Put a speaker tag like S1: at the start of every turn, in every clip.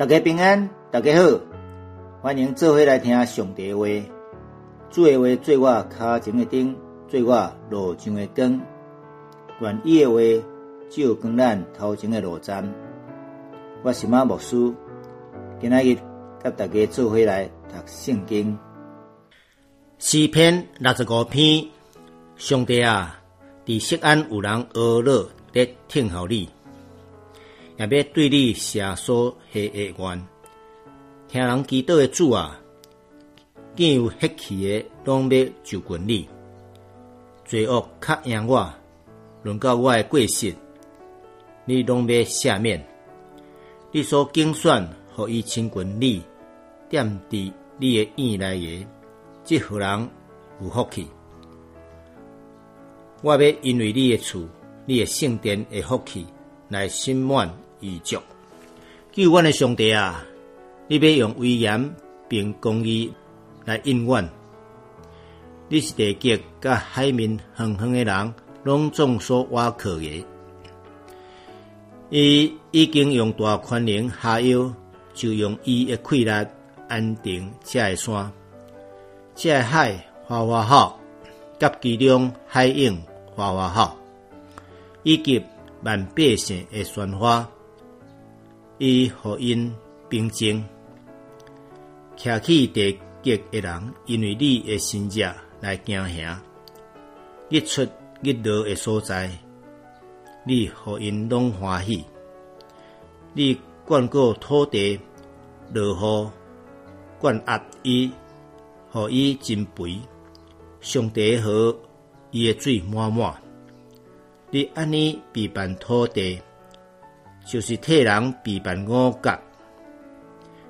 S1: 大家平安，大家好，欢迎做伙来听上帝话。主的话做我脚前的灯，做我路上的光。愿意的话照光咱头前的路盏。我是马牧师，今仔日甲大家做伙来读圣经。
S2: 诗篇六十五篇，上帝啊，伫锡安有人阿乐在听候你。也要对你下所下的愿，听人祈祷的主啊，见有血气的，拢要就近你。罪恶较赢我，轮到我的过失，你拢要赦免。你所竞选，互伊亲近你，踮伫你的院内的，即互人有福气。我要因为你的厝，你的圣殿的福气来心满。意足，救阮的上帝啊！你要用威严并公义来应阮。你是地极甲海面远远的人，拢总所挖靠的。伊已经用大宽能下腰，就用伊的气力安定这个山，这个海花花好，甲其中海影花花好，以及万百姓的鲜花。伊互因平静，徛起地极的人，因为你的心者来行行，日出日落的所在，你互因拢欢喜。你灌过土地，落雨灌压伊，互伊真肥。上帝和伊的水满满，你安尼陪伴土地。就是替人避办五角，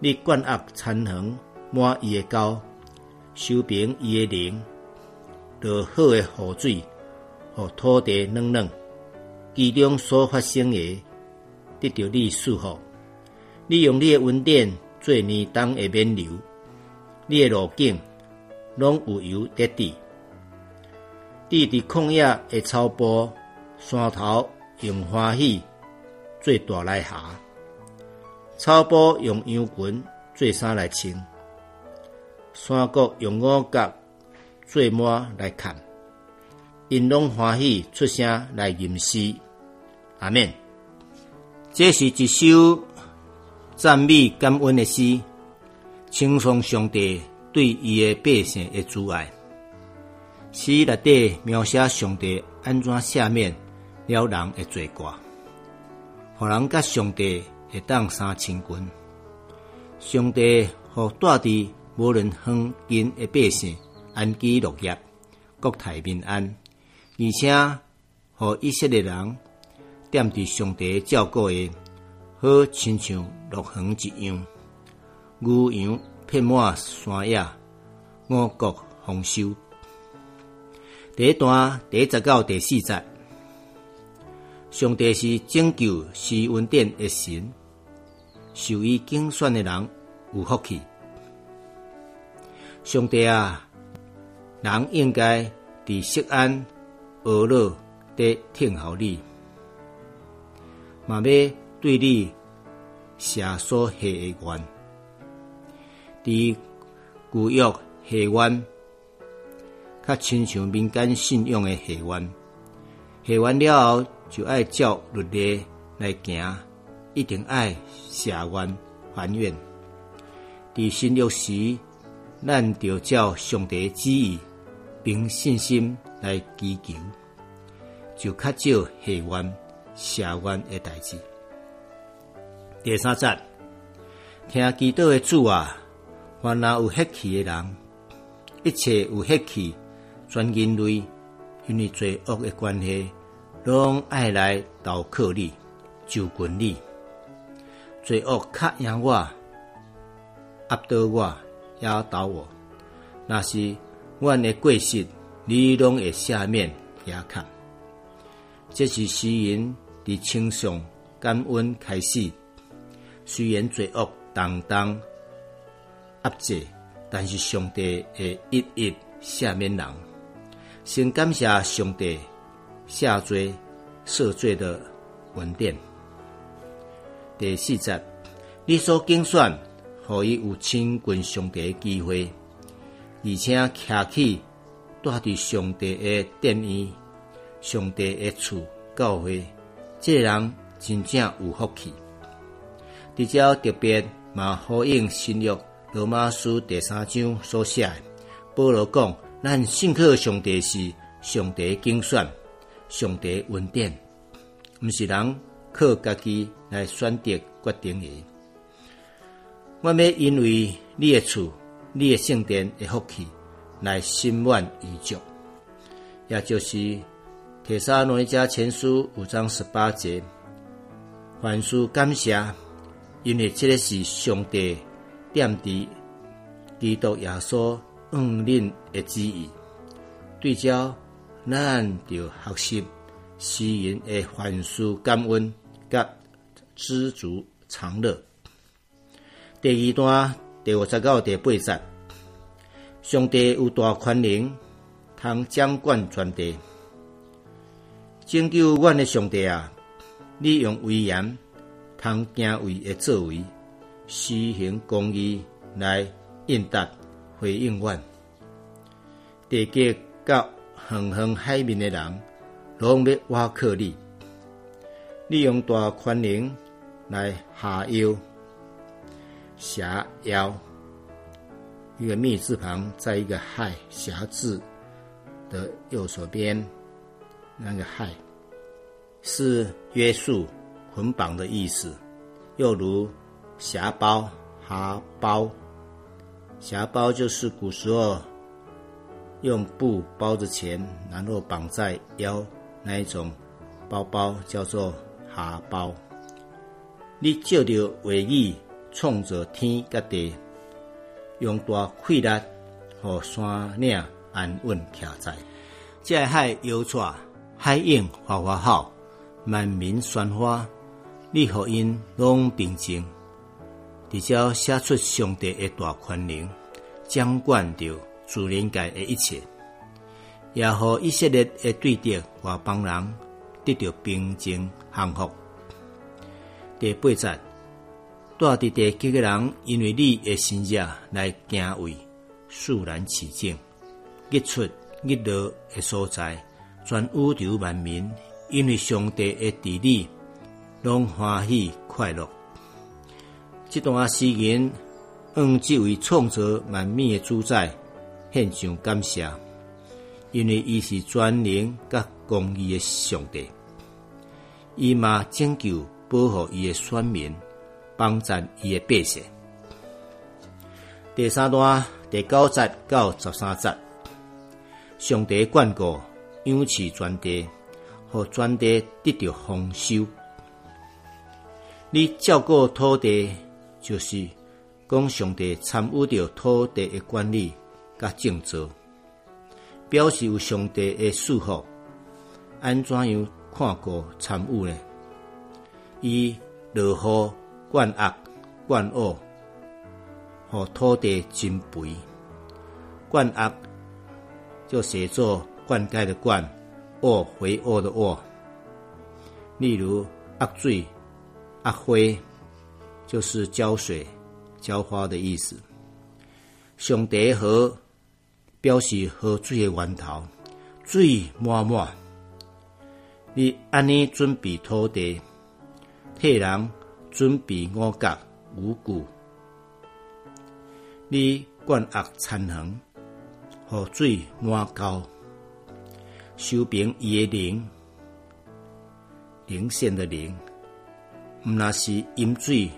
S2: 你灌压残横满伊的沟，修平伊的灵，落好的雨水，互土地软软，其中所发生的得到你祝福。你用你的温电做年冬的免流，你的路径拢有油得滴。地伫旷野的草坡，山头用欢喜。做大来下，草坡用羊群做衫来穿，山谷用五角做满来看，因拢欢喜出声来吟诗。阿免，这是一首赞美感恩的诗，称颂上帝对伊的百姓的阻碍。诗内底描写上帝安怎赦免了人的罪过。互人甲上帝会当三千军，上帝互住伫无论远近的百姓安居乐业，国泰民安，而且互以色列人踮伫上帝照顾的，好亲像乐园一样，牛羊遍满山野，五谷丰收。第一段第一节到第四节。上帝是拯救是稳定的神，受伊竞选的人有福气。上帝啊，人应该伫锡安、俄勒的听候你，嘛要对你下所下的愿，伫古约下愿，较亲像民间信仰的下愿，下愿了后。就爱照律例来行，一定爱下愿还愿。伫新约时，咱就照上帝旨意，凭信心来祈求，就较少下愿下愿的代志。第三节，听祈祷的主啊，凡那有血气的人，一切有血气全人类，因为罪恶的关系。拢爱来投靠你，就近你，罪恶较赢我，压倒我，压倒我。那是阮的过失，你拢会下面也看。这是诗人伫称颂感恩开始。虽然罪恶当当压制，但是上帝会一一下面人。先感谢上帝。下罪赦罪的文典。第四节，你所竞选，互伊有亲近上帝的机会，而且徛起住伫上帝的殿宇、上帝的厝教会，这人真正有福气。伫遮特别嘛呼应新约罗马书第三章所写，保罗讲：咱信靠上帝是上帝竞选，上帝恩典，毋是人靠家己来选择决定的。我要因为你的厝、你的圣殿的福气来心满意足，也就是提撒罗尼迦前书五章十八节，凡事感谢，因为这个是上帝点滴基督耶稣恩任的旨意。对照，咱就学习诗人的凡事感恩、甲知足常乐。第二段第五十到第八节，上帝有大宽能，通掌管全地。拯救阮的上帝啊！你用威严，通敬畏的作为，施行公义来应答回应阮。地极到远远海面的人，拢要挖靠你。利用大权能来下腰。狭腰，一个密字旁，在一个亥狭字的右手边，那个亥是约束、捆绑的意思，又如匣包、哈包。匣包就是古时候用布包着钱，然后绑在腰那一种包包，叫做哈包。你照着话语。创造天甲地，用大气力，互山岭安稳徛在。这海游船，海涌哗哗好，万民喧哗，你和因拢平静。直接写出上帝的大权能，掌管着自然界的一切，也互以色列的对敌外邦人得到平静幸福。第八节。住伫地极个人，因为你的心热来敬畏，肃然起敬，日出日落的所在，全宇宙万民，因为上帝的治理，拢欢喜快乐。这段诗言，向这位创造万民的主宰献上感谢，因为伊是全能甲公义的上帝，伊嘛拯救保护伊的选民。帮赞伊的百姓。第三段第九节到十三节，上帝眷顾养赐全地，和全地得到丰收。你照顾土地，就是讲上帝参与着土地的管理甲建造，表示有上帝的祝福。安怎样看过参与呢？伊落雨。灌压、灌恶，和土地增肥。灌压就写作灌溉的灌，恶肥沃的沃。例如压水、压花，就是浇水、浇花的意思。上帝和表示河水的源头，水满满。你安尼准备土地，替人。准备五角五谷，你灌压参恒，河水满高，修平伊的灵，灵线的灵，毋那是饮水，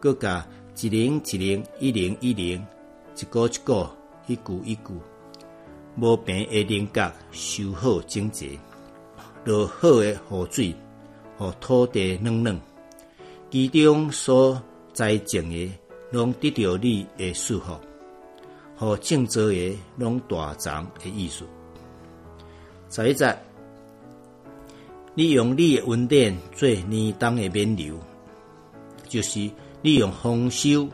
S2: 各甲一零一零一零一零，一个一个，一句一句，无病的灵角修好整洁，落好的河水，和土地软软。其中所栽种的，拢得到你的祝福；和种植的，拢大长的意思。十一节，你用你的温典做年冬的免流，就是利用丰收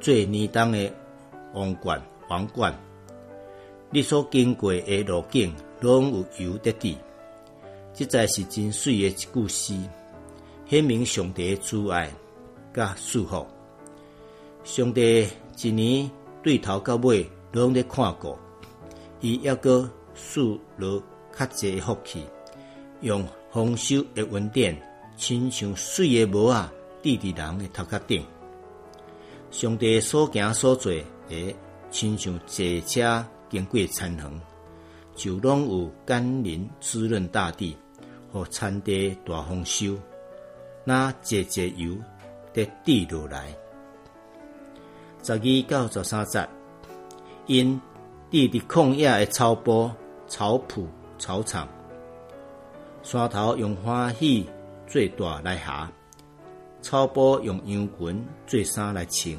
S2: 做年冬的王冠、皇冠。你所经过的路径，拢有油得滴。即才是真水的一句诗。显明上帝的慈爱甲束缚，上帝一年对头到尾拢咧看顾，伊抑个赐落较济福气，用丰收的恩典，亲像水的帽啊，滴伫人的头壳顶。上帝所行所做诶，亲像坐车经过田横，就拢有甘霖滋润大地，和产地大丰收，那节节油得滴落来。十二到十三节，因地伫旷野的草坡、草圃、草场，山头用欢喜做大来下，草坡用羊群做衫来穿，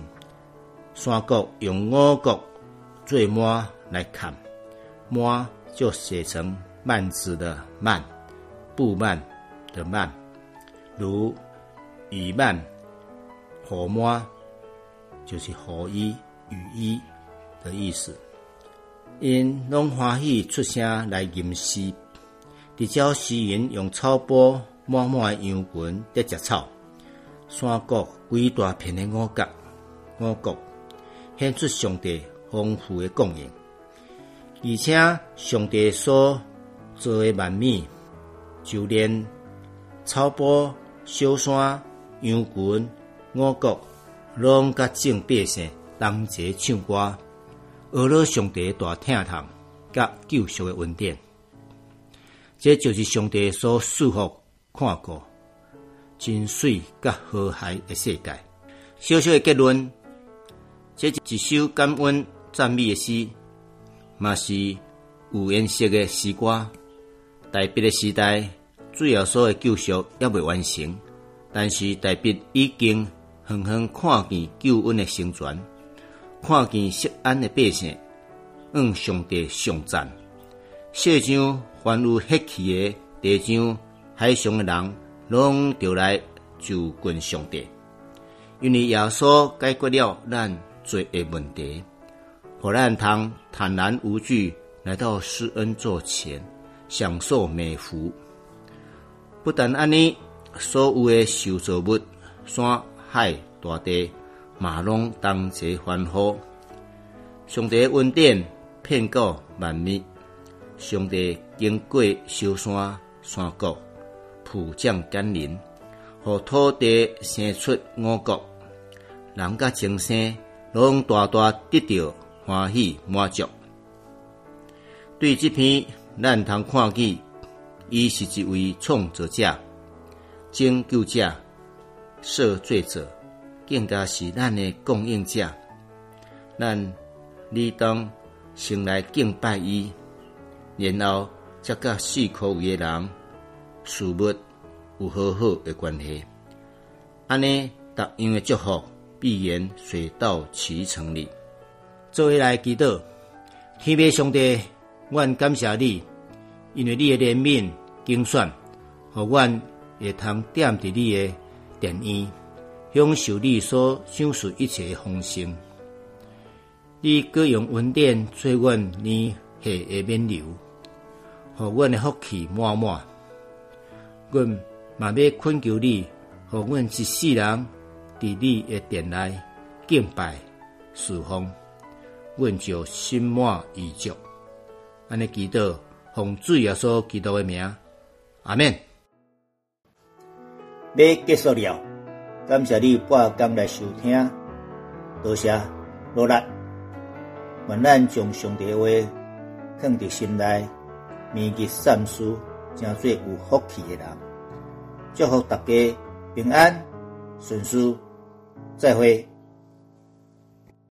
S2: 山谷用五谷做满来看，满就写成幔子的幔，布幔的幔，如雨幔、火满。就是雨衣、雨衣的意思。因拢欢喜出声来吟诗，伫朝诗人用草坡满满的羊群在食草，山谷规大片的五角、五谷，显出上帝丰富的供应。而且上帝所做的万米，就连草坡、小山、羊群、五谷。拢甲正百姓同齐唱歌，学了上帝大听堂，甲救赎的恩典。这就是上帝所祝福看过真水甲和谐的世界。小小的结论，这一首感恩赞美的诗，嘛是有颜色的诗歌。代笔的时代，主要所的救赎也未完成，但是代笔已经。远远看见救恩的成全，看见失安的百姓，向上帝上赞。世上凡有血气的地上海上的人，拢就来就近上帝，因为耶稣解决了咱罪的问题，互咱通坦然无惧来到施恩座前，享受美福。不但安尼，所有的受造物山。海大地，马龙当齐欢呼。上帝恩典遍告万民，上帝经过修山山谷，普降甘霖，和土地生出五谷，人甲精生拢大大得到欢喜满足。对这篇，咱通看见，伊是一位创作者、拯救者。赦罪者，更加是咱的供应者。咱理当先来敬拜伊，然后才甲四科位的人事物有好好的关系。安尼，逐样的祝福必然水到渠成哩。作为来祈祷，天父上帝，阮感谢你，因为你的怜悯精选，互阮会通点伫你的。电影享受你所享受一切的丰盛，你各用恩典做阮年下的免流，互阮的福气满满。阮嘛要恳求你，互阮一世人伫你的殿内敬拜侍奉，阮就心满意足。安尼祈祷，奉主耶稣基督的名，阿门。
S1: 要结束了，感谢你半工来收听，多谢努力。愿咱将上帝话放伫心内，铭记善事，成做有福气的人。祝福大家平安顺遂，再会。